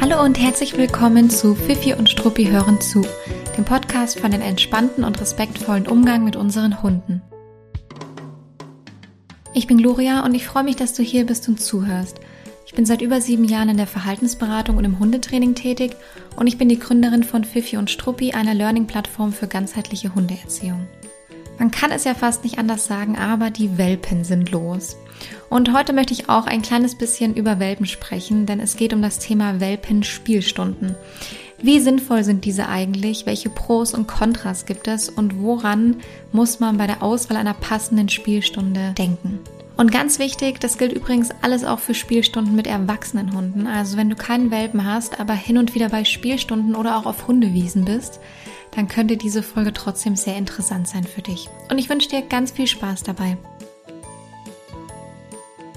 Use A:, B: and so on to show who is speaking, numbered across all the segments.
A: Hallo und herzlich willkommen zu Fifi und Struppi hören zu, dem Podcast von den entspannten und respektvollen Umgang mit unseren Hunden. Ich bin Gloria und ich freue mich, dass du hier bist und zuhörst. Ich bin seit über sieben Jahren in der Verhaltensberatung und im Hundetraining tätig und ich bin die Gründerin von Fifi und Struppi, einer Learning-Plattform für ganzheitliche Hundeerziehung. Man kann es ja fast nicht anders sagen, aber die Welpen sind los. Und heute möchte ich auch ein kleines bisschen über Welpen sprechen, denn es geht um das Thema Welpenspielstunden. Wie sinnvoll sind diese eigentlich? Welche Pros und Kontras gibt es? Und woran muss man bei der Auswahl einer passenden Spielstunde denken? Und ganz wichtig, das gilt übrigens alles auch für Spielstunden mit erwachsenen Hunden. Also wenn du keinen Welpen hast, aber hin und wieder bei Spielstunden oder auch auf Hundewiesen bist, dann könnte diese Folge trotzdem sehr interessant sein für dich. Und ich wünsche dir ganz viel Spaß dabei.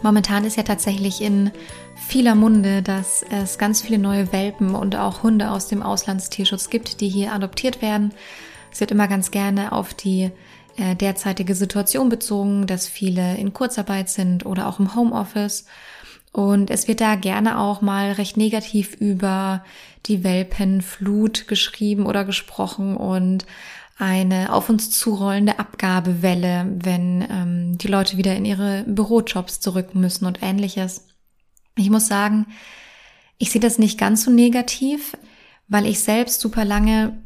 A: Momentan ist ja tatsächlich in vieler Munde, dass es ganz viele neue Welpen und auch Hunde aus dem Auslandstierschutz gibt, die hier adoptiert werden. Es wird immer ganz gerne auf die äh, derzeitige Situation bezogen, dass viele in Kurzarbeit sind oder auch im Homeoffice. Und es wird da gerne auch mal recht negativ über die Welpenflut geschrieben oder gesprochen und eine auf uns zurollende Abgabewelle, wenn ähm, die Leute wieder in ihre Bürojobs zurück müssen und ähnliches. Ich muss sagen, ich sehe das nicht ganz so negativ, weil ich selbst super lange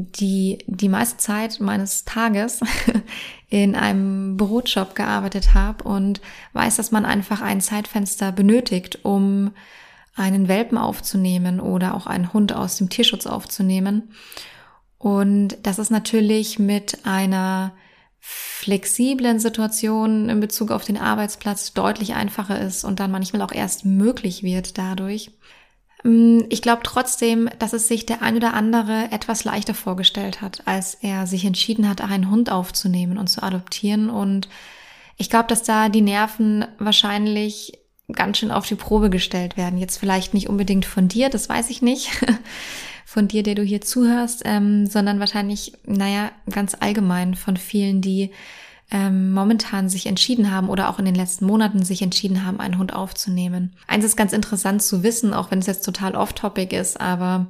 A: die, die meiste Zeit meines Tages in einem Bürojob gearbeitet habe und weiß, dass man einfach ein Zeitfenster benötigt, um einen Welpen aufzunehmen oder auch einen Hund aus dem Tierschutz aufzunehmen. Und das ist natürlich mit einer flexiblen Situation in Bezug auf den Arbeitsplatz deutlich einfacher ist und dann manchmal auch erst möglich wird dadurch. Mm, ich glaube trotzdem, dass es sich der ein oder andere etwas leichter vorgestellt hat, als er sich entschieden hat, einen Hund aufzunehmen und zu adoptieren. Und ich glaube, dass da die Nerven wahrscheinlich ganz schön auf die Probe gestellt werden. Jetzt vielleicht nicht unbedingt von dir, das weiß ich nicht. von dir, der du hier zuhörst, ähm, sondern wahrscheinlich, naja, ganz allgemein von vielen, die ähm, momentan sich entschieden haben oder auch in den letzten Monaten sich entschieden haben, einen Hund aufzunehmen. Eins ist ganz interessant zu wissen, auch wenn es jetzt total off-topic ist, aber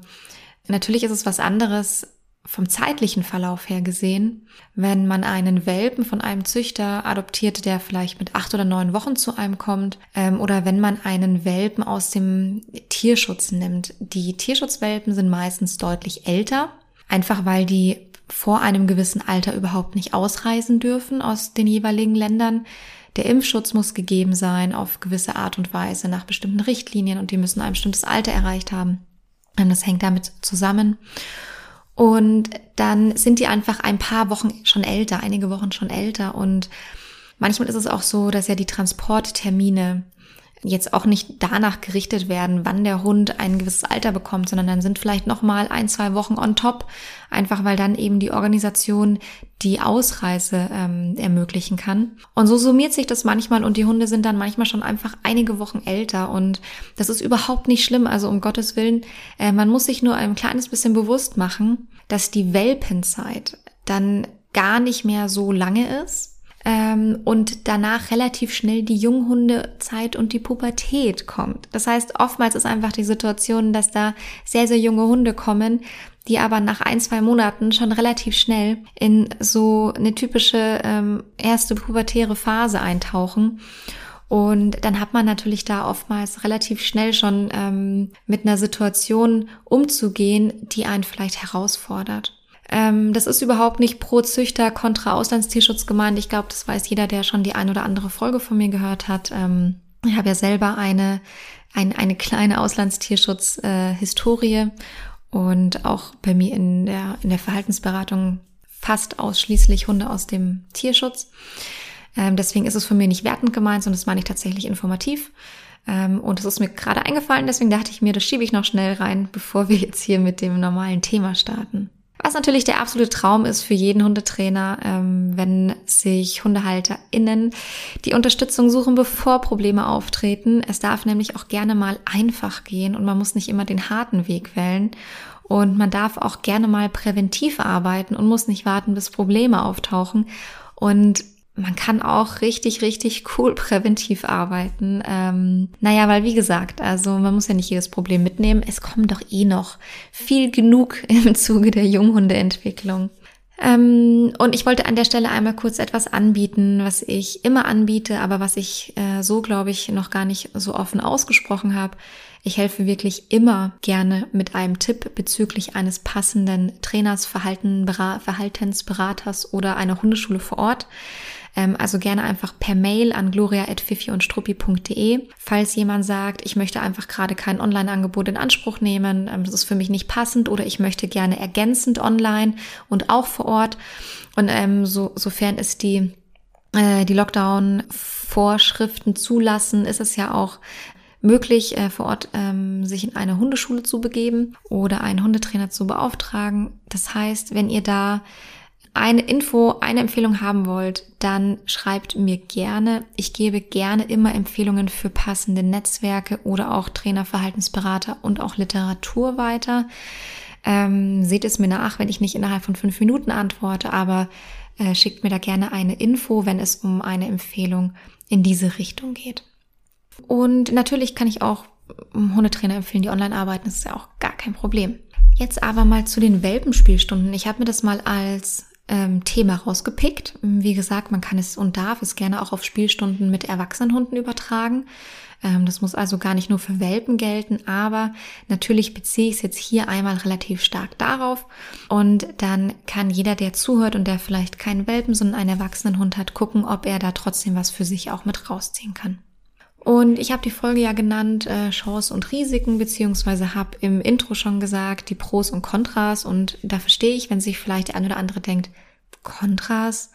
A: natürlich ist es was anderes, vom zeitlichen Verlauf her gesehen, wenn man einen Welpen von einem Züchter adoptiert, der vielleicht mit acht oder neun Wochen zu einem kommt, ähm, oder wenn man einen Welpen aus dem Tierschutz nimmt. Die Tierschutzwelpen sind meistens deutlich älter, einfach weil die vor einem gewissen Alter überhaupt nicht ausreisen dürfen aus den jeweiligen Ländern. Der Impfschutz muss gegeben sein auf gewisse Art und Weise nach bestimmten Richtlinien und die müssen ein bestimmtes Alter erreicht haben. Das hängt damit zusammen. Und dann sind die einfach ein paar Wochen schon älter, einige Wochen schon älter. Und manchmal ist es auch so, dass ja die Transporttermine jetzt auch nicht danach gerichtet werden, wann der Hund ein gewisses Alter bekommt, sondern dann sind vielleicht noch mal ein, zwei Wochen on top, einfach weil dann eben die Organisation die Ausreise ähm, ermöglichen kann. Und so summiert sich das manchmal und die Hunde sind dann manchmal schon einfach einige Wochen älter und das ist überhaupt nicht schlimm. Also um Gottes Willen, äh, man muss sich nur ein kleines bisschen bewusst machen, dass die Welpenzeit dann gar nicht mehr so lange ist ähm, und danach relativ schnell die Junghundezeit und die Pubertät kommt. Das heißt, oftmals ist einfach die Situation, dass da sehr, sehr junge Hunde kommen, die aber nach ein, zwei Monaten schon relativ schnell in so eine typische ähm, erste pubertäre Phase eintauchen. Und dann hat man natürlich da oftmals relativ schnell schon ähm, mit einer Situation umzugehen, die einen vielleicht herausfordert. Ähm, das ist überhaupt nicht pro Züchter kontra Auslandstierschutz gemeint. Ich glaube, das weiß jeder, der schon die ein oder andere Folge von mir gehört hat. Ähm, ich habe ja selber eine, ein, eine kleine Auslandstierschutz-Historie äh, und auch bei mir in der, in der Verhaltensberatung fast ausschließlich Hunde aus dem Tierschutz. Ähm, deswegen ist es von mir nicht wertend gemeint, sondern das meine ich tatsächlich informativ. Ähm, und es ist mir gerade eingefallen, deswegen dachte ich mir, das schiebe ich noch schnell rein, bevor wir jetzt hier mit dem normalen Thema starten. Was natürlich der absolute Traum ist für jeden Hundetrainer, ähm, wenn sich HundehalterInnen die Unterstützung suchen, bevor Probleme auftreten. Es darf nämlich auch gerne mal einfach gehen und man muss nicht immer den harten Weg wählen. Und man darf auch gerne mal präventiv arbeiten und muss nicht warten, bis Probleme auftauchen. Und man kann auch richtig, richtig cool präventiv arbeiten. Ähm, naja, weil wie gesagt, also man muss ja nicht jedes Problem mitnehmen. Es kommt doch eh noch viel genug im Zuge der Junghundeentwicklung. Ähm, und ich wollte an der Stelle einmal kurz etwas anbieten, was ich immer anbiete, aber was ich äh, so, glaube ich, noch gar nicht so offen ausgesprochen habe. Ich helfe wirklich immer gerne mit einem Tipp bezüglich eines passenden Trainers, Verhalten, Verhaltensberaters oder einer Hundeschule vor Ort. Ähm, also gerne einfach per Mail an gloria.fifi-und-struppi.de. Falls jemand sagt, ich möchte einfach gerade kein Online-Angebot in Anspruch nehmen, ähm, das ist für mich nicht passend oder ich möchte gerne ergänzend online und auch vor Ort. Und ähm, so, sofern es die äh, die Lockdown-Vorschriften zulassen, ist es ja auch möglich, äh, vor Ort ähm, sich in eine Hundeschule zu begeben oder einen Hundetrainer zu beauftragen. Das heißt, wenn ihr da eine Info, eine Empfehlung haben wollt, dann schreibt mir gerne. Ich gebe gerne immer Empfehlungen für passende Netzwerke oder auch Trainer, Verhaltensberater und auch Literatur weiter. Ähm, seht es mir nach, wenn ich nicht innerhalb von fünf Minuten antworte, aber äh, schickt mir da gerne eine Info, wenn es um eine Empfehlung in diese Richtung geht. Und natürlich kann ich auch Hundetrainer empfehlen, die online arbeiten. Das ist ja auch gar kein Problem. Jetzt aber mal zu den Welpenspielstunden. Ich habe mir das mal als ähm, Thema rausgepickt. Wie gesagt, man kann es und darf es gerne auch auf Spielstunden mit erwachsenen Hunden übertragen. Ähm, das muss also gar nicht nur für Welpen gelten, aber natürlich beziehe ich es jetzt hier einmal relativ stark darauf. Und dann kann jeder, der zuhört und der vielleicht keinen Welpen, sondern einen erwachsenen Hund hat, gucken, ob er da trotzdem was für sich auch mit rausziehen kann. Und ich habe die Folge ja genannt äh, Chance und Risiken, beziehungsweise habe im Intro schon gesagt, die Pros und Kontras. Und da verstehe ich, wenn sich vielleicht der eine oder andere denkt, Kontras,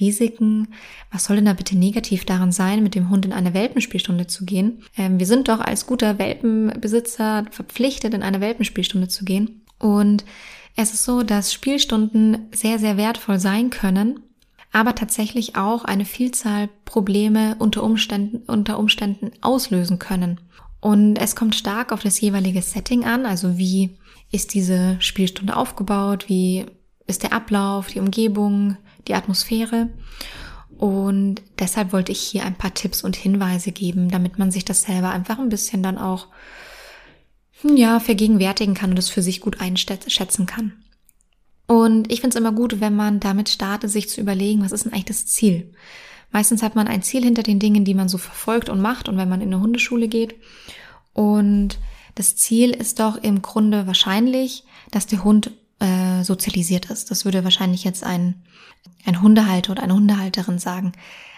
A: Risiken, was soll denn da bitte negativ daran sein, mit dem Hund in eine Welpenspielstunde zu gehen? Ähm, wir sind doch als guter Welpenbesitzer verpflichtet, in eine Welpenspielstunde zu gehen. Und es ist so, dass Spielstunden sehr, sehr wertvoll sein können, aber tatsächlich auch eine Vielzahl Probleme unter Umständen, unter Umständen auslösen können. Und es kommt stark auf das jeweilige Setting an, also wie ist diese Spielstunde aufgebaut, wie ist der Ablauf, die Umgebung, die Atmosphäre. Und deshalb wollte ich hier ein paar Tipps und Hinweise geben, damit man sich das selber einfach ein bisschen dann auch, ja, vergegenwärtigen kann und es für sich gut einschätzen kann. Und ich finde es immer gut, wenn man damit startet, sich zu überlegen, was ist denn eigentlich das Ziel? Meistens hat man ein Ziel hinter den Dingen, die man so verfolgt und macht und wenn man in eine Hundeschule geht. Und das Ziel ist doch im Grunde wahrscheinlich, dass der Hund äh, sozialisiert ist. Das würde wahrscheinlich jetzt ein, ein Hundehalter oder eine Hundehalterin sagen.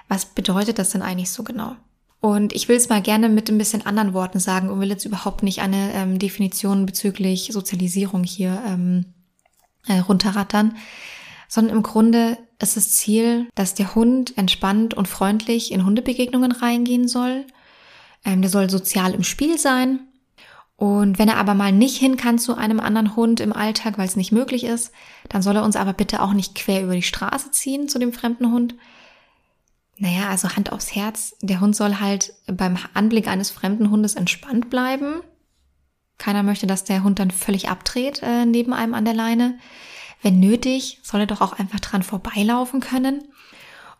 A: Was bedeutet das denn eigentlich so genau? Und ich will es mal gerne mit ein bisschen anderen Worten sagen und will jetzt überhaupt nicht eine ähm, Definition bezüglich Sozialisierung hier ähm, äh, runterrattern, sondern im Grunde ist das Ziel, dass der Hund entspannt und freundlich in Hundebegegnungen reingehen soll. Ähm, der soll sozial im Spiel sein. Und wenn er aber mal nicht hin kann zu einem anderen Hund im Alltag, weil es nicht möglich ist, dann soll er uns aber bitte auch nicht quer über die Straße ziehen zu dem fremden Hund. Naja, also Hand aufs Herz. Der Hund soll halt beim Anblick eines fremden Hundes entspannt bleiben. Keiner möchte, dass der Hund dann völlig abdreht äh, neben einem an der Leine. Wenn nötig, soll er doch auch einfach dran vorbeilaufen können.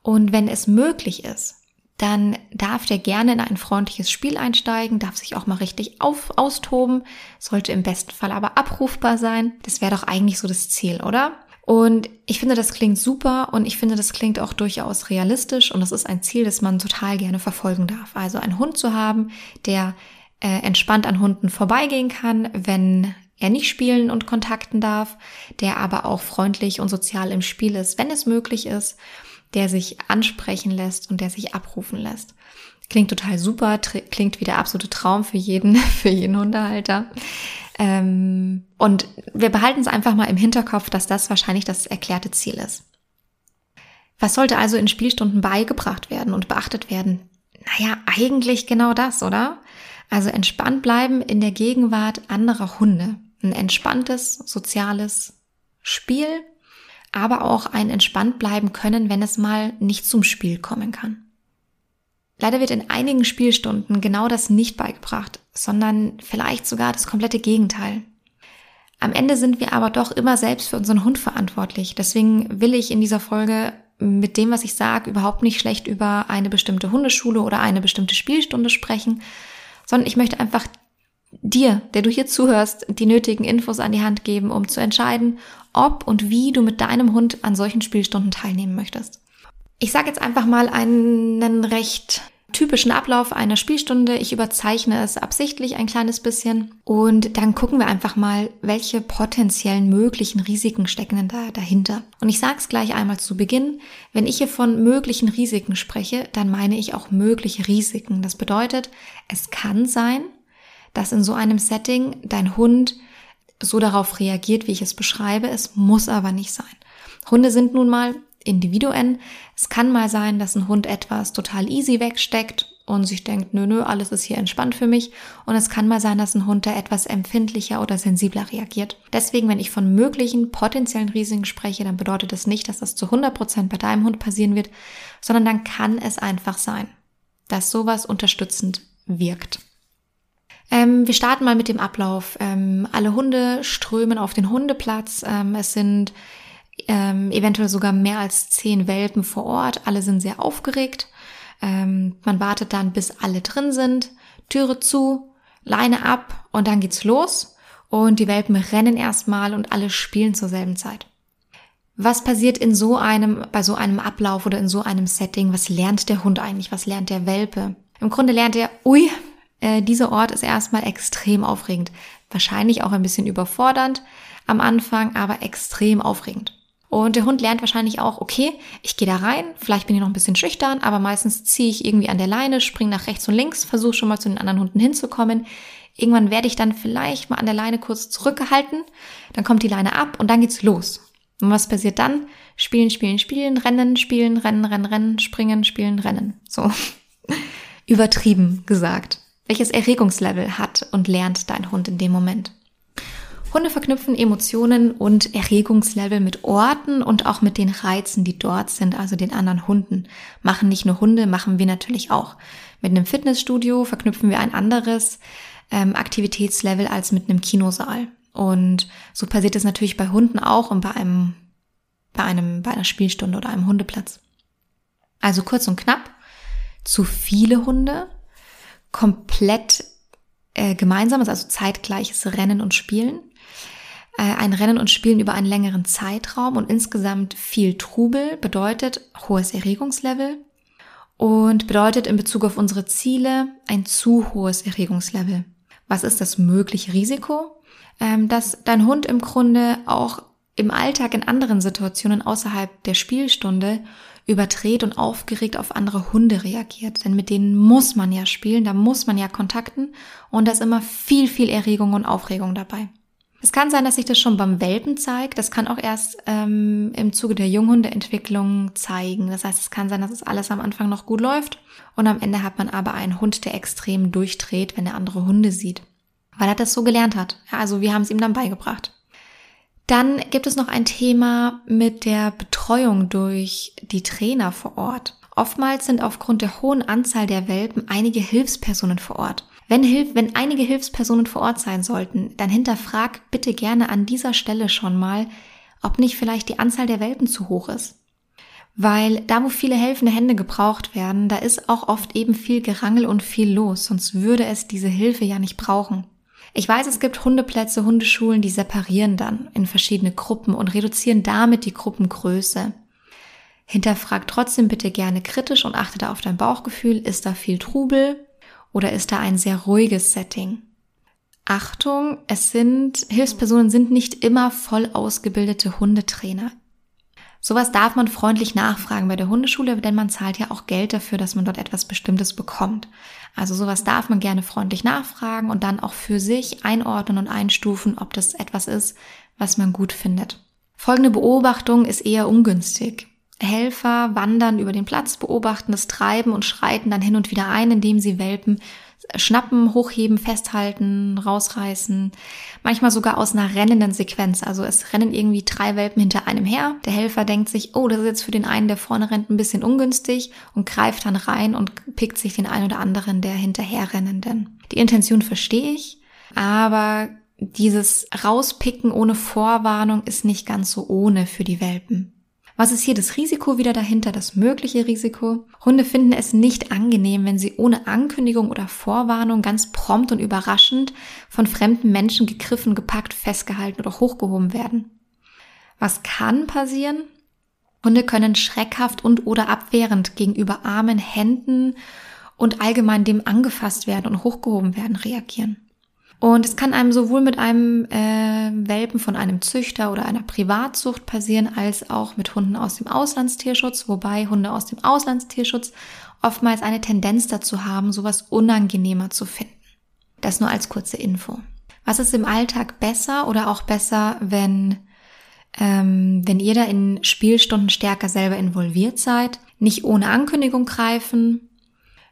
A: Und wenn es möglich ist, dann darf der gerne in ein freundliches Spiel einsteigen, darf sich auch mal richtig auf, austoben, sollte im besten Fall aber abrufbar sein. Das wäre doch eigentlich so das Ziel, oder? Und ich finde, das klingt super und ich finde, das klingt auch durchaus realistisch und das ist ein Ziel, das man total gerne verfolgen darf. Also einen Hund zu haben, der äh, entspannt an Hunden vorbeigehen kann, wenn er nicht spielen und kontakten darf, der aber auch freundlich und sozial im Spiel ist, wenn es möglich ist, der sich ansprechen lässt und der sich abrufen lässt. Klingt total super, klingt wie der absolute Traum für jeden, für jeden Hundehalter. Ähm, und wir behalten es einfach mal im Hinterkopf, dass das wahrscheinlich das erklärte Ziel ist. Was sollte also in Spielstunden beigebracht werden und beachtet werden? Naja, eigentlich genau das, oder? Also entspannt bleiben in der Gegenwart anderer Hunde. Ein entspanntes, soziales Spiel, aber auch ein entspannt bleiben können, wenn es mal nicht zum Spiel kommen kann. Leider wird in einigen Spielstunden genau das nicht beigebracht, sondern vielleicht sogar das komplette Gegenteil. Am Ende sind wir aber doch immer selbst für unseren Hund verantwortlich. Deswegen will ich in dieser Folge mit dem, was ich sage, überhaupt nicht schlecht über eine bestimmte Hundeschule oder eine bestimmte Spielstunde sprechen, sondern ich möchte einfach dir, der du hier zuhörst, die nötigen Infos an die Hand geben, um zu entscheiden, ob und wie du mit deinem Hund an solchen Spielstunden teilnehmen möchtest. Ich sage jetzt einfach mal einen recht typischen Ablauf einer Spielstunde. Ich überzeichne es absichtlich ein kleines bisschen und dann gucken wir einfach mal, welche potenziellen möglichen Risiken stecken denn da dahinter. Und ich sage es gleich einmal zu Beginn, wenn ich hier von möglichen Risiken spreche, dann meine ich auch mögliche Risiken. Das bedeutet, es kann sein, dass in so einem Setting dein Hund so darauf reagiert, wie ich es beschreibe. Es muss aber nicht sein. Hunde sind nun mal Individuen. Es kann mal sein, dass ein Hund etwas total easy wegsteckt und sich denkt, nö, nö, alles ist hier entspannt für mich. Und es kann mal sein, dass ein Hund da etwas empfindlicher oder sensibler reagiert. Deswegen, wenn ich von möglichen potenziellen Risiken spreche, dann bedeutet das nicht, dass das zu 100 Prozent bei deinem Hund passieren wird, sondern dann kann es einfach sein, dass sowas unterstützend wirkt. Ähm, wir starten mal mit dem Ablauf. Ähm, alle Hunde strömen auf den Hundeplatz. Ähm, es sind ähm, eventuell sogar mehr als zehn Welpen vor Ort. Alle sind sehr aufgeregt. Ähm, man wartet dann, bis alle drin sind. Türe zu, Leine ab und dann geht's los. Und die Welpen rennen erstmal und alle spielen zur selben Zeit. Was passiert in so einem, bei so einem Ablauf oder in so einem Setting? Was lernt der Hund eigentlich? Was lernt der Welpe? Im Grunde lernt er, ui, äh, dieser Ort ist erstmal extrem aufregend. Wahrscheinlich auch ein bisschen überfordernd am Anfang, aber extrem aufregend. Und der Hund lernt wahrscheinlich auch, okay, ich gehe da rein, vielleicht bin ich noch ein bisschen schüchtern, aber meistens ziehe ich irgendwie an der Leine, springe nach rechts und links, versuche schon mal zu den anderen Hunden hinzukommen. Irgendwann werde ich dann vielleicht mal an der Leine kurz zurückgehalten, dann kommt die Leine ab und dann geht's los. Und was passiert dann? Spielen, spielen, spielen, rennen, spielen, rennen, rennen, rennen, springen, spielen, rennen. So. Übertrieben gesagt. Welches Erregungslevel hat und lernt dein Hund in dem Moment? Hunde verknüpfen Emotionen und Erregungslevel mit Orten und auch mit den Reizen, die dort sind, also den anderen Hunden. Machen nicht nur Hunde, machen wir natürlich auch. Mit einem Fitnessstudio verknüpfen wir ein anderes ähm, Aktivitätslevel als mit einem Kinosaal. Und so passiert es natürlich bei Hunden auch und bei einem, bei einem, bei einer Spielstunde oder einem Hundeplatz. Also kurz und knapp, zu viele Hunde, komplett äh, gemeinsames, also zeitgleiches Rennen und Spielen ein Rennen und Spielen über einen längeren Zeitraum und insgesamt viel Trubel bedeutet hohes Erregungslevel und bedeutet in Bezug auf unsere Ziele ein zu hohes Erregungslevel. Was ist das mögliche Risiko? Ähm, dass dein Hund im Grunde auch im Alltag in anderen Situationen außerhalb der Spielstunde überdreht und aufgeregt auf andere Hunde reagiert. Denn mit denen muss man ja spielen, da muss man ja kontakten und da ist immer viel, viel Erregung und Aufregung dabei. Es kann sein, dass sich das schon beim Welpen zeigt. Das kann auch erst ähm, im Zuge der Junghundeentwicklung zeigen. Das heißt, es kann sein, dass es alles am Anfang noch gut läuft und am Ende hat man aber einen Hund, der extrem durchdreht, wenn er andere Hunde sieht. Weil er das so gelernt hat. Ja, also wir haben es ihm dann beigebracht. Dann gibt es noch ein Thema mit der Betreuung durch die Trainer vor Ort. Oftmals sind aufgrund der hohen Anzahl der Welpen einige Hilfspersonen vor Ort. Wenn, Hilf wenn einige Hilfspersonen vor Ort sein sollten, dann hinterfrag bitte gerne an dieser Stelle schon mal, ob nicht vielleicht die Anzahl der Welpen zu hoch ist. Weil da, wo viele helfende Hände gebraucht werden, da ist auch oft eben viel Gerangel und viel los, sonst würde es diese Hilfe ja nicht brauchen. Ich weiß, es gibt Hundeplätze, Hundeschulen, die separieren dann in verschiedene Gruppen und reduzieren damit die Gruppengröße. Hinterfrag trotzdem bitte gerne kritisch und achte da auf dein Bauchgefühl. Ist da viel Trubel? Oder ist da ein sehr ruhiges Setting? Achtung, es sind, Hilfspersonen sind nicht immer voll ausgebildete Hundetrainer. Sowas darf man freundlich nachfragen bei der Hundeschule, denn man zahlt ja auch Geld dafür, dass man dort etwas Bestimmtes bekommt. Also sowas darf man gerne freundlich nachfragen und dann auch für sich einordnen und einstufen, ob das etwas ist, was man gut findet. Folgende Beobachtung ist eher ungünstig. Helfer wandern über den Platz, beobachten das Treiben und schreiten dann hin und wieder ein, indem sie Welpen schnappen, hochheben, festhalten, rausreißen. Manchmal sogar aus einer rennenden Sequenz. Also es rennen irgendwie drei Welpen hinter einem her. Der Helfer denkt sich, oh, das ist jetzt für den einen, der vorne rennt, ein bisschen ungünstig und greift dann rein und pickt sich den einen oder anderen der hinterherrennenden. Die Intention verstehe ich, aber dieses Rauspicken ohne Vorwarnung ist nicht ganz so ohne für die Welpen. Was ist hier das Risiko wieder dahinter, das mögliche Risiko? Hunde finden es nicht angenehm, wenn sie ohne Ankündigung oder Vorwarnung ganz prompt und überraschend von fremden Menschen gegriffen, gepackt, festgehalten oder hochgehoben werden. Was kann passieren? Hunde können schreckhaft und oder abwehrend gegenüber Armen, Händen und allgemein dem angefasst werden und hochgehoben werden reagieren. Und es kann einem sowohl mit einem äh, Welpen von einem Züchter oder einer Privatzucht passieren, als auch mit Hunden aus dem Auslandstierschutz, wobei Hunde aus dem Auslandstierschutz oftmals eine Tendenz dazu haben, sowas unangenehmer zu finden. Das nur als kurze Info. Was ist im Alltag besser oder auch besser, wenn, ähm, wenn ihr da in Spielstunden stärker selber involviert seid? Nicht ohne Ankündigung greifen,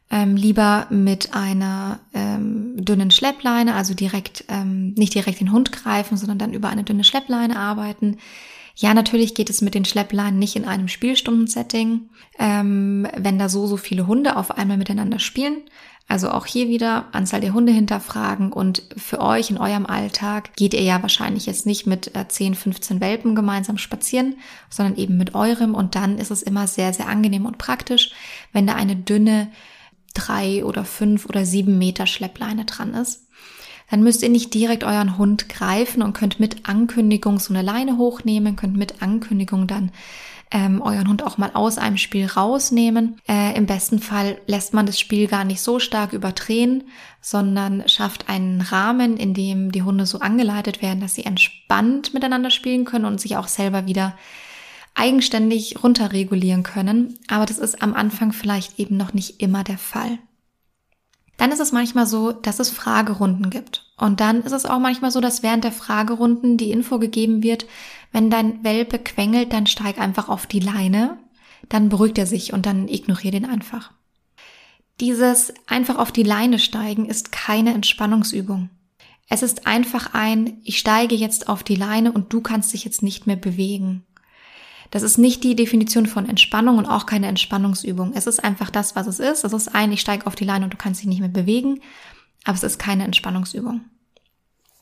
A: ähm, lieber mit einer ähm, dünnen Schleppleine, also direkt ähm, nicht direkt den Hund greifen, sondern dann über eine dünne Schleppleine arbeiten. Ja, natürlich geht es mit den Schleppleinen nicht in einem Spielstundensetting, ähm, wenn da so, so viele Hunde auf einmal miteinander spielen. Also auch hier wieder Anzahl der Hunde hinterfragen und für euch in eurem Alltag geht ihr ja wahrscheinlich jetzt nicht mit 10, äh, 15 Welpen gemeinsam spazieren, sondern eben mit eurem und dann ist es immer sehr, sehr angenehm und praktisch, wenn da eine dünne drei oder fünf oder sieben Meter Schleppleine dran ist. Dann müsst ihr nicht direkt euren Hund greifen und könnt mit Ankündigung so eine Leine hochnehmen, könnt mit Ankündigung dann ähm, euren Hund auch mal aus einem Spiel rausnehmen. Äh, Im besten Fall lässt man das Spiel gar nicht so stark überdrehen, sondern schafft einen Rahmen, in dem die Hunde so angeleitet werden, dass sie entspannt miteinander spielen können und sich auch selber wieder eigenständig runterregulieren können, aber das ist am Anfang vielleicht eben noch nicht immer der Fall. Dann ist es manchmal so, dass es Fragerunden gibt. Und dann ist es auch manchmal so, dass während der Fragerunden die Info gegeben wird, wenn dein Welpe quengelt, dann steig einfach auf die Leine, dann beruhigt er sich und dann ignoriere den einfach. Dieses einfach auf die Leine steigen ist keine Entspannungsübung. Es ist einfach ein, ich steige jetzt auf die Leine und du kannst dich jetzt nicht mehr bewegen. Das ist nicht die Definition von Entspannung und auch keine Entspannungsübung. Es ist einfach das, was es ist. Es ist ein, ich steige auf die Leine und du kannst dich nicht mehr bewegen, aber es ist keine Entspannungsübung.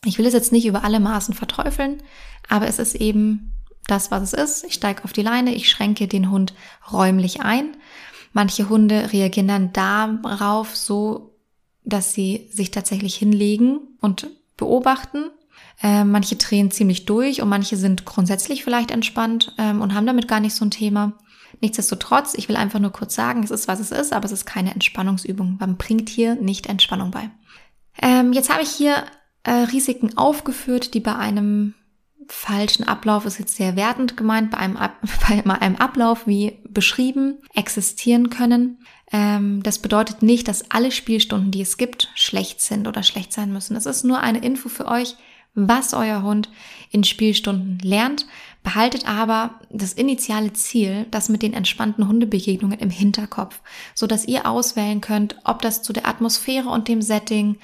A: Ich will es jetzt nicht über alle Maßen verteufeln, aber es ist eben das, was es ist. Ich steige auf die Leine, ich schränke den Hund räumlich ein. Manche Hunde reagieren dann darauf so, dass sie sich tatsächlich hinlegen und beobachten äh, manche drehen ziemlich durch und manche sind grundsätzlich vielleicht entspannt ähm, und haben damit gar nicht so ein Thema. Nichtsdestotrotz, ich will einfach nur kurz sagen, es ist, was es ist, aber es ist keine Entspannungsübung. Man bringt hier nicht Entspannung bei. Ähm, jetzt habe ich hier äh, Risiken aufgeführt, die bei einem falschen Ablauf ist jetzt sehr wertend gemeint, bei einem, Ab bei einem Ablauf wie beschrieben existieren können. Ähm, das bedeutet nicht, dass alle Spielstunden, die es gibt, schlecht sind oder schlecht sein müssen. Es ist nur eine Info für euch, was euer Hund in Spielstunden lernt, behaltet aber das initiale Ziel, das mit den entspannten Hundebegegnungen im Hinterkopf, so dass ihr auswählen könnt, ob das zu der Atmosphäre und dem Setting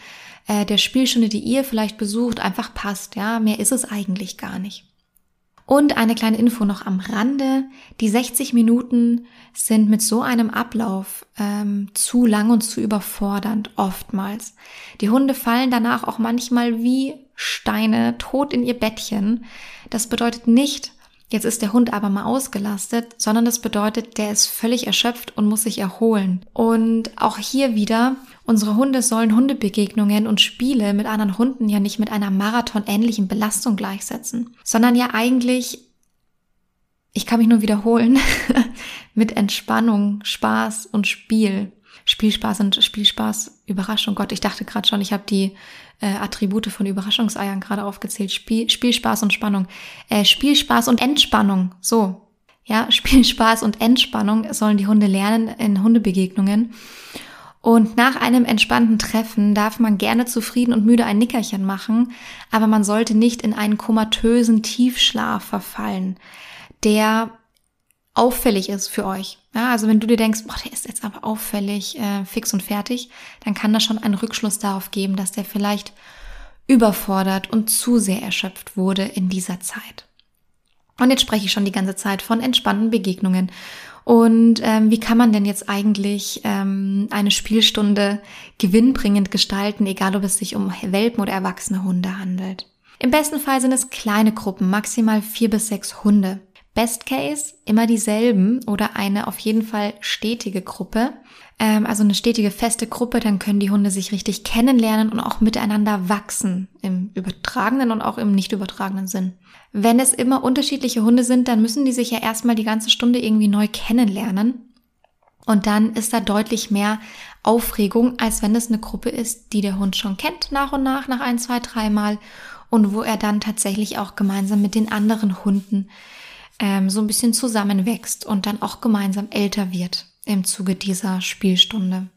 A: äh, der Spielstunde, die ihr vielleicht besucht, einfach passt. Ja, mehr ist es eigentlich gar nicht. Und eine kleine Info noch am Rande. Die 60 Minuten sind mit so einem Ablauf ähm, zu lang und zu überfordernd oftmals. Die Hunde fallen danach auch manchmal wie Steine tot in ihr Bettchen. Das bedeutet nicht, jetzt ist der Hund aber mal ausgelastet, sondern das bedeutet, der ist völlig erschöpft und muss sich erholen. Und auch hier wieder, unsere Hunde sollen Hundebegegnungen und Spiele mit anderen Hunden ja nicht mit einer marathonähnlichen Belastung gleichsetzen, sondern ja eigentlich, ich kann mich nur wiederholen, mit Entspannung, Spaß und Spiel. Spielspaß und Spielspaß, Überraschung. Gott, ich dachte gerade schon, ich habe die äh, Attribute von Überraschungseiern gerade aufgezählt. Spiel, Spielspaß und Spannung. Äh, Spielspaß und Entspannung. So. Ja, Spielspaß und Entspannung sollen die Hunde lernen in Hundebegegnungen. Und nach einem entspannten Treffen darf man gerne zufrieden und müde ein Nickerchen machen, aber man sollte nicht in einen komatösen Tiefschlaf verfallen, der auffällig ist für euch. Ja, also wenn du dir denkst, boah, der ist jetzt aber auffällig, äh, fix und fertig, dann kann das schon einen Rückschluss darauf geben, dass der vielleicht überfordert und zu sehr erschöpft wurde in dieser Zeit. Und jetzt spreche ich schon die ganze Zeit von entspannten Begegnungen. Und ähm, wie kann man denn jetzt eigentlich ähm, eine Spielstunde gewinnbringend gestalten, egal ob es sich um Welpen oder erwachsene Hunde handelt? Im besten Fall sind es kleine Gruppen, maximal vier bis sechs Hunde. Best Case immer dieselben oder eine auf jeden Fall stetige Gruppe. Ähm, also eine stetige, feste Gruppe, dann können die Hunde sich richtig kennenlernen und auch miteinander wachsen. Im übertragenen und auch im nicht übertragenen Sinn. Wenn es immer unterschiedliche Hunde sind, dann müssen die sich ja erstmal die ganze Stunde irgendwie neu kennenlernen. Und dann ist da deutlich mehr Aufregung, als wenn es eine Gruppe ist, die der Hund schon kennt nach und nach, nach ein, zwei, dreimal und wo er dann tatsächlich auch gemeinsam mit den anderen Hunden ähm, so ein bisschen zusammenwächst und dann auch gemeinsam älter wird im Zuge dieser Spielstunde.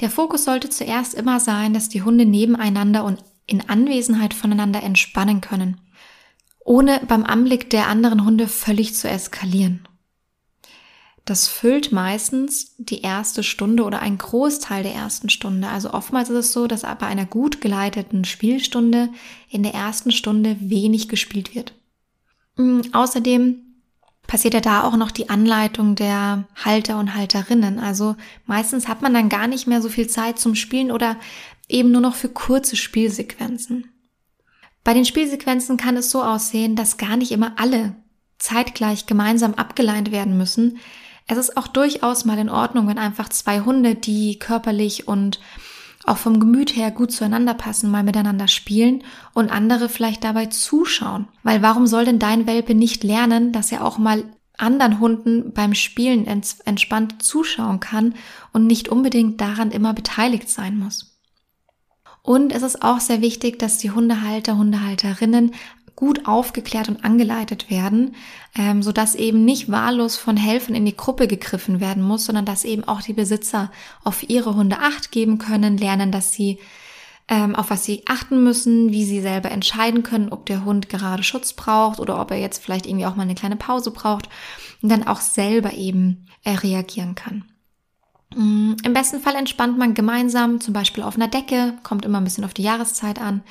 A: Der Fokus sollte zuerst immer sein, dass die Hunde nebeneinander und in Anwesenheit voneinander entspannen können, ohne beim Anblick der anderen Hunde völlig zu eskalieren. Das füllt meistens die erste Stunde oder ein Großteil der ersten Stunde. Also oftmals ist es so, dass bei einer gut geleiteten Spielstunde in der ersten Stunde wenig gespielt wird. Mm, außerdem passiert ja da auch noch die Anleitung der Halter und Halterinnen. Also meistens hat man dann gar nicht mehr so viel Zeit zum Spielen oder eben nur noch für kurze Spielsequenzen. Bei den Spielsequenzen kann es so aussehen, dass gar nicht immer alle zeitgleich gemeinsam abgeleint werden müssen, es ist auch durchaus mal in Ordnung, wenn einfach zwei Hunde, die körperlich und auch vom Gemüt her gut zueinander passen, mal miteinander spielen und andere vielleicht dabei zuschauen. Weil warum soll denn dein Welpe nicht lernen, dass er auch mal anderen Hunden beim Spielen entspannt zuschauen kann und nicht unbedingt daran immer beteiligt sein muss? Und es ist auch sehr wichtig, dass die Hundehalter, Hundehalterinnen gut aufgeklärt und angeleitet werden, ähm, so dass eben nicht wahllos von Helfern in die Gruppe gegriffen werden muss, sondern dass eben auch die Besitzer auf ihre Hunde Acht geben können, lernen, dass sie ähm, auf was sie achten müssen, wie sie selber entscheiden können, ob der Hund gerade Schutz braucht oder ob er jetzt vielleicht irgendwie auch mal eine kleine Pause braucht und dann auch selber eben äh, reagieren kann. Mm, Im besten Fall entspannt man gemeinsam, zum Beispiel auf einer Decke, kommt immer ein bisschen auf die Jahreszeit an.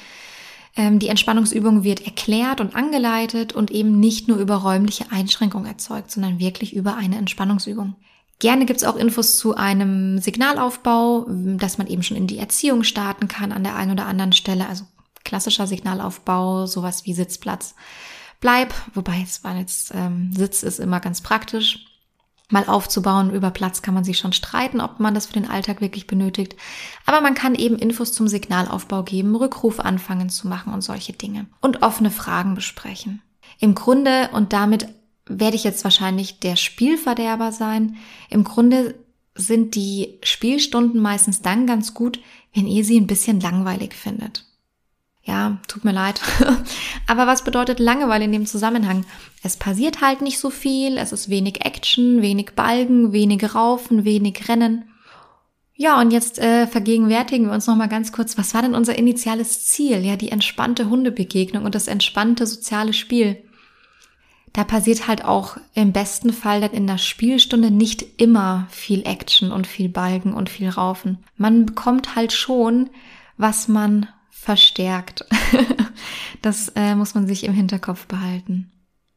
A: Ähm, die Entspannungsübung wird erklärt und angeleitet und eben nicht nur über räumliche Einschränkungen erzeugt, sondern wirklich über eine Entspannungsübung. Gerne gibt's auch Infos zu einem Signalaufbau, dass man eben schon in die Erziehung starten kann an der einen oder anderen Stelle. Also klassischer Signalaufbau, sowas wie Sitzplatz. Bleib, wobei es war jetzt ähm, Sitz ist immer ganz praktisch mal aufzubauen. Über Platz kann man sich schon streiten, ob man das für den Alltag wirklich benötigt. Aber man kann eben Infos zum Signalaufbau geben, Rückruf anfangen zu machen und solche Dinge. Und offene Fragen besprechen. Im Grunde, und damit werde ich jetzt wahrscheinlich der Spielverderber sein, im Grunde sind die Spielstunden meistens dann ganz gut, wenn ihr sie ein bisschen langweilig findet. Ja, tut mir leid. Aber was bedeutet Langeweile in dem Zusammenhang? Es passiert halt nicht so viel, es ist wenig Action, wenig Balgen, wenig Raufen, wenig Rennen. Ja, und jetzt äh, vergegenwärtigen wir uns noch mal ganz kurz, was war denn unser initiales Ziel? Ja, die entspannte Hundebegegnung und das entspannte soziale Spiel. Da passiert halt auch im besten Fall dann in der Spielstunde nicht immer viel Action und viel Balgen und viel Raufen. Man bekommt halt schon, was man verstärkt. das äh, muss man sich im Hinterkopf behalten.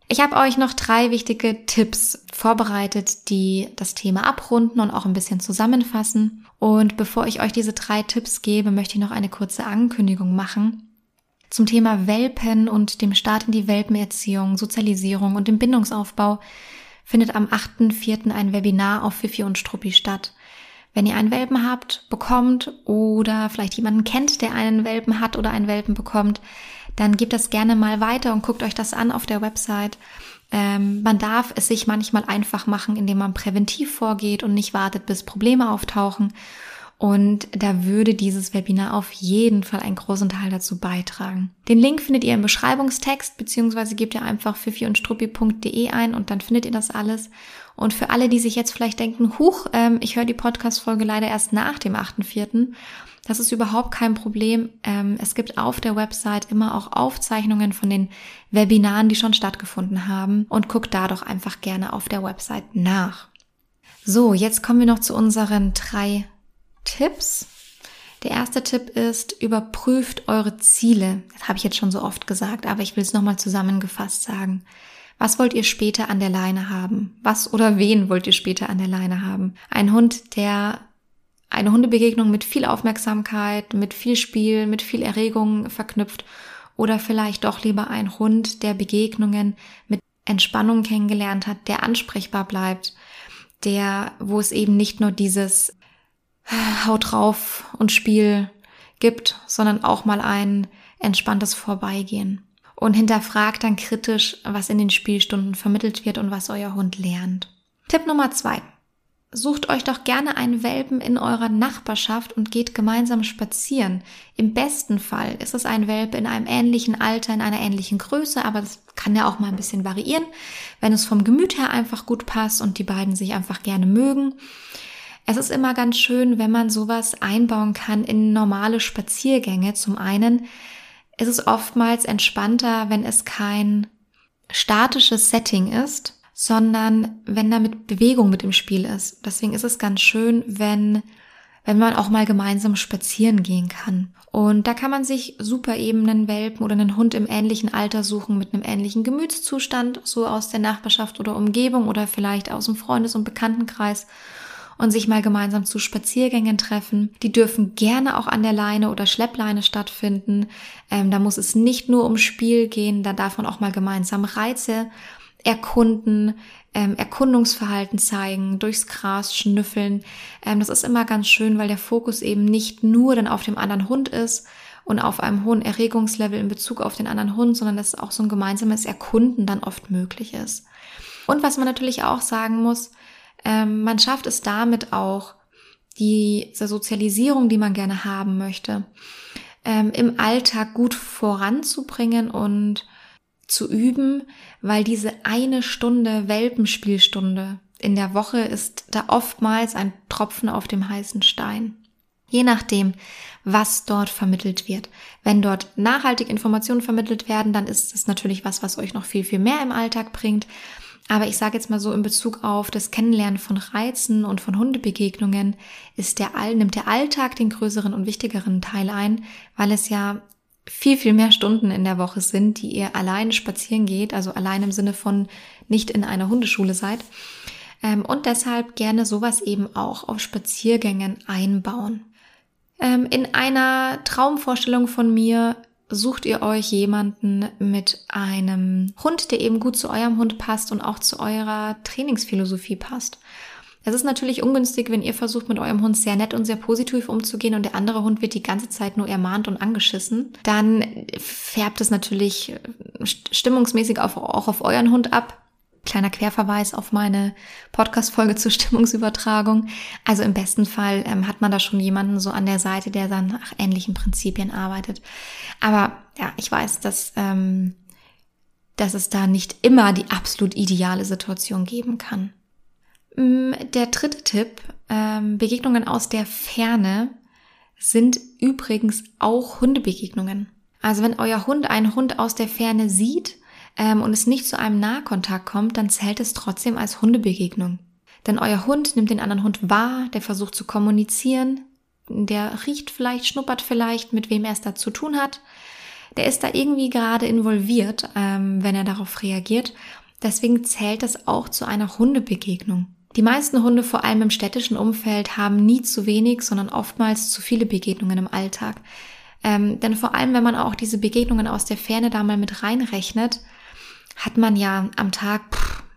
A: Ich habe euch noch drei wichtige Tipps vorbereitet, die das Thema abrunden und auch ein bisschen zusammenfassen. Und bevor ich euch diese drei Tipps gebe, möchte ich noch eine kurze Ankündigung machen zum Thema Welpen und dem Start in die Welpenerziehung, Sozialisierung und dem Bindungsaufbau findet am 8.4. ein Webinar auf Fifi und Struppi statt. Wenn ihr einen Welpen habt, bekommt oder vielleicht jemanden kennt, der einen Welpen hat oder einen Welpen bekommt, dann gebt das gerne mal weiter und guckt euch das an auf der Website. Ähm, man darf es sich manchmal einfach machen, indem man präventiv vorgeht und nicht wartet, bis Probleme auftauchen. Und da würde dieses Webinar auf jeden Fall einen großen Teil dazu beitragen. Den Link findet ihr im Beschreibungstext, beziehungsweise gebt ihr einfach fifi und struppi.de ein und dann findet ihr das alles. Und für alle, die sich jetzt vielleicht denken, huch, ähm, ich höre die Podcast-Folge leider erst nach dem 8.4., das ist überhaupt kein Problem. Ähm, es gibt auf der Website immer auch Aufzeichnungen von den Webinaren, die schon stattgefunden haben und guckt da doch einfach gerne auf der Website nach. So, jetzt kommen wir noch zu unseren drei Tipps. Der erste Tipp ist, überprüft eure Ziele. Das habe ich jetzt schon so oft gesagt, aber ich will es nochmal zusammengefasst sagen. Was wollt ihr später an der Leine haben? Was oder wen wollt ihr später an der Leine haben? Ein Hund, der eine Hundebegegnung mit viel Aufmerksamkeit, mit viel Spiel, mit viel Erregung verknüpft oder vielleicht doch lieber ein Hund, der Begegnungen mit Entspannung kennengelernt hat, der ansprechbar bleibt, der, wo es eben nicht nur dieses äh, Haut drauf und Spiel gibt, sondern auch mal ein entspanntes Vorbeigehen. Und hinterfragt dann kritisch, was in den Spielstunden vermittelt wird und was euer Hund lernt. Tipp Nummer zwei. Sucht euch doch gerne einen Welpen in eurer Nachbarschaft und geht gemeinsam spazieren. Im besten Fall ist es ein Welpe in einem ähnlichen Alter, in einer ähnlichen Größe, aber das kann ja auch mal ein bisschen variieren, wenn es vom Gemüt her einfach gut passt und die beiden sich einfach gerne mögen. Es ist immer ganz schön, wenn man sowas einbauen kann in normale Spaziergänge. Zum einen ist es oftmals entspannter, wenn es kein statisches Setting ist, sondern wenn damit Bewegung mit im Spiel ist. Deswegen ist es ganz schön, wenn, wenn man auch mal gemeinsam spazieren gehen kann. Und da kann man sich super eben einen Welpen oder einen Hund im ähnlichen Alter suchen, mit einem ähnlichen Gemütszustand, so aus der Nachbarschaft oder Umgebung oder vielleicht aus dem Freundes- und Bekanntenkreis und sich mal gemeinsam zu Spaziergängen treffen. Die dürfen gerne auch an der Leine oder Schleppleine stattfinden. Ähm, da muss es nicht nur um Spiel gehen, da darf man auch mal gemeinsam Reize erkunden, ähm, Erkundungsverhalten zeigen, durchs Gras schnüffeln. Ähm, das ist immer ganz schön, weil der Fokus eben nicht nur dann auf dem anderen Hund ist und auf einem hohen Erregungslevel in Bezug auf den anderen Hund, sondern dass auch so ein gemeinsames Erkunden dann oft möglich ist. Und was man natürlich auch sagen muss, ähm, man schafft es damit auch, diese Sozialisierung, die man gerne haben möchte, ähm, im Alltag gut voranzubringen und zu üben, weil diese eine Stunde Welpenspielstunde in der Woche ist da oftmals ein Tropfen auf dem heißen Stein. Je nachdem, was dort vermittelt wird. Wenn dort nachhaltig Informationen vermittelt werden, dann ist es natürlich was, was euch noch viel, viel mehr im Alltag bringt. Aber ich sage jetzt mal so in Bezug auf das Kennenlernen von Reizen und von Hundebegegnungen ist der All, nimmt der Alltag den größeren und wichtigeren Teil ein, weil es ja viel, viel mehr Stunden in der Woche sind, die ihr alleine spazieren geht, also allein im Sinne von nicht in einer Hundeschule seid. Ähm, und deshalb gerne sowas eben auch auf Spaziergängen einbauen. Ähm, in einer Traumvorstellung von mir sucht ihr euch jemanden mit einem Hund, der eben gut zu eurem Hund passt und auch zu eurer Trainingsphilosophie passt. Es ist natürlich ungünstig, wenn ihr versucht, mit eurem Hund sehr nett und sehr positiv umzugehen und der andere Hund wird die ganze Zeit nur ermahnt und angeschissen. Dann färbt es natürlich stimmungsmäßig auch auf euren Hund ab. Kleiner Querverweis auf meine Podcast-Folge zur Stimmungsübertragung. Also im besten Fall ähm, hat man da schon jemanden so an der Seite, der dann nach ähnlichen Prinzipien arbeitet. Aber ja, ich weiß, dass, ähm, dass es da nicht immer die absolut ideale Situation geben kann. Mm, der dritte Tipp, ähm, Begegnungen aus der Ferne, sind übrigens auch Hundebegegnungen. Also wenn euer Hund einen Hund aus der Ferne sieht ähm, und es nicht zu einem Nahkontakt kommt, dann zählt es trotzdem als Hundebegegnung. Denn euer Hund nimmt den anderen Hund wahr, der versucht zu kommunizieren, der riecht vielleicht, schnuppert vielleicht, mit wem er es da zu tun hat. Der ist da irgendwie gerade involviert, ähm, wenn er darauf reagiert. Deswegen zählt das auch zu einer Hundebegegnung. Die meisten Hunde, vor allem im städtischen Umfeld, haben nie zu wenig, sondern oftmals zu viele Begegnungen im Alltag. Ähm, denn vor allem, wenn man auch diese Begegnungen aus der Ferne da mal mit reinrechnet, hat man ja am Tag,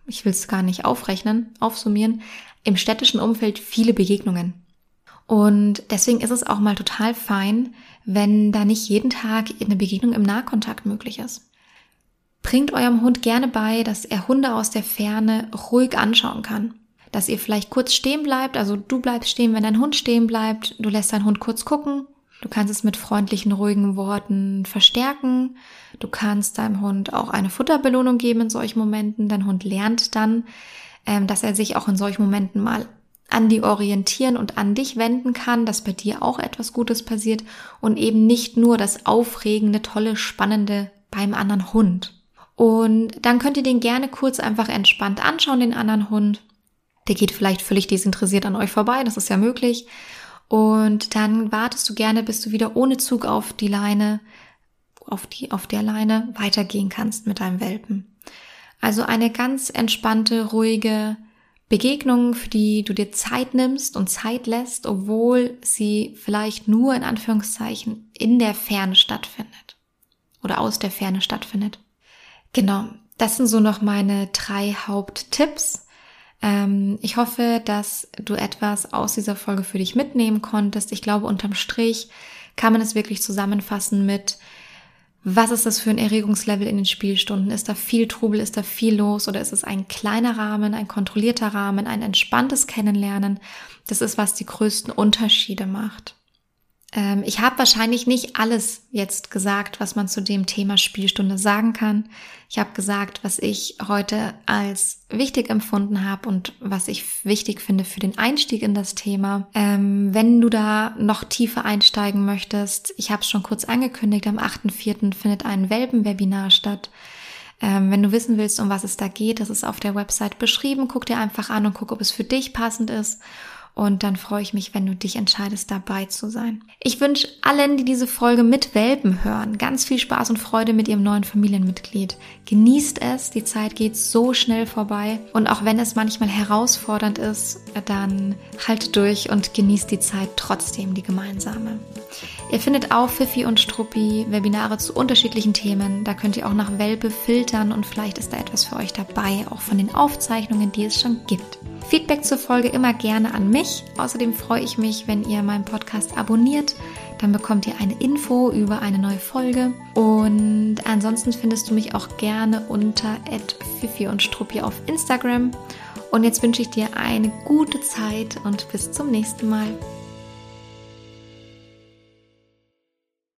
A: ich will es gar nicht aufrechnen, aufsummieren, im städtischen Umfeld viele Begegnungen. Und deswegen ist es auch mal total fein, wenn da nicht jeden Tag eine Begegnung im Nahkontakt möglich ist. Bringt eurem Hund gerne bei, dass er Hunde aus der Ferne ruhig anschauen kann dass ihr vielleicht kurz stehen bleibt, also du bleibst stehen, wenn dein Hund stehen bleibt, du lässt deinen Hund kurz gucken, du kannst es mit freundlichen, ruhigen Worten verstärken, du kannst deinem Hund auch eine Futterbelohnung geben in solchen Momenten, dein Hund lernt dann, ähm, dass er sich auch in solchen Momenten mal an die orientieren und an dich wenden kann, dass bei dir auch etwas Gutes passiert und eben nicht nur das aufregende, tolle, spannende beim anderen Hund. Und dann könnt ihr den gerne kurz einfach entspannt anschauen, den anderen Hund. Der geht vielleicht völlig desinteressiert an euch vorbei, das ist ja möglich. Und dann wartest du gerne, bis du wieder ohne Zug auf die Leine, auf die, auf der Leine weitergehen kannst mit deinem Welpen. Also eine ganz entspannte, ruhige Begegnung, für die du dir Zeit nimmst und Zeit lässt, obwohl sie vielleicht nur in Anführungszeichen in der Ferne stattfindet oder aus der Ferne stattfindet. Genau. Das sind so noch meine drei Haupttipps. Ähm, ich hoffe, dass du etwas aus dieser Folge für dich mitnehmen konntest. Ich glaube, unterm Strich kann man es wirklich zusammenfassen mit, was ist das für ein Erregungslevel in den Spielstunden? Ist da viel Trubel, ist da viel los oder ist es ein kleiner Rahmen, ein kontrollierter Rahmen, ein entspanntes Kennenlernen? Das ist, was die größten Unterschiede macht. Ähm, ich habe wahrscheinlich nicht alles jetzt gesagt, was man zu dem Thema Spielstunde sagen kann. Ich habe gesagt, was ich heute als wichtig empfunden habe und was ich wichtig finde für den Einstieg in das Thema. Ähm, wenn du da noch tiefer einsteigen möchtest, ich habe es schon kurz angekündigt, am 8.4. findet ein Welpen-Webinar statt. Ähm, wenn du wissen willst, um was es da geht, das ist auf der Website beschrieben. Guck dir einfach an und guck, ob es für dich passend ist. Und dann freue ich mich, wenn du dich entscheidest, dabei zu sein. Ich wünsche allen, die diese Folge mit Welpen hören, ganz viel Spaß und Freude mit ihrem neuen Familienmitglied. Genießt es, die Zeit geht so schnell vorbei. Und auch wenn es manchmal herausfordernd ist, dann halt durch und genießt die Zeit trotzdem, die gemeinsame. Ihr findet auf Fifi und Struppi Webinare zu unterschiedlichen Themen. Da könnt ihr auch nach Welpe filtern und vielleicht ist da etwas für euch dabei, auch von den Aufzeichnungen, die es schon gibt. Feedback zur Folge immer gerne an mich. Außerdem freue ich mich, wenn ihr meinen Podcast abonniert. Dann bekommt ihr eine Info über eine neue Folge. Und ansonsten findest du mich auch gerne unter Fifi und Struppi auf Instagram. Und jetzt wünsche ich dir eine gute Zeit und bis zum nächsten Mal.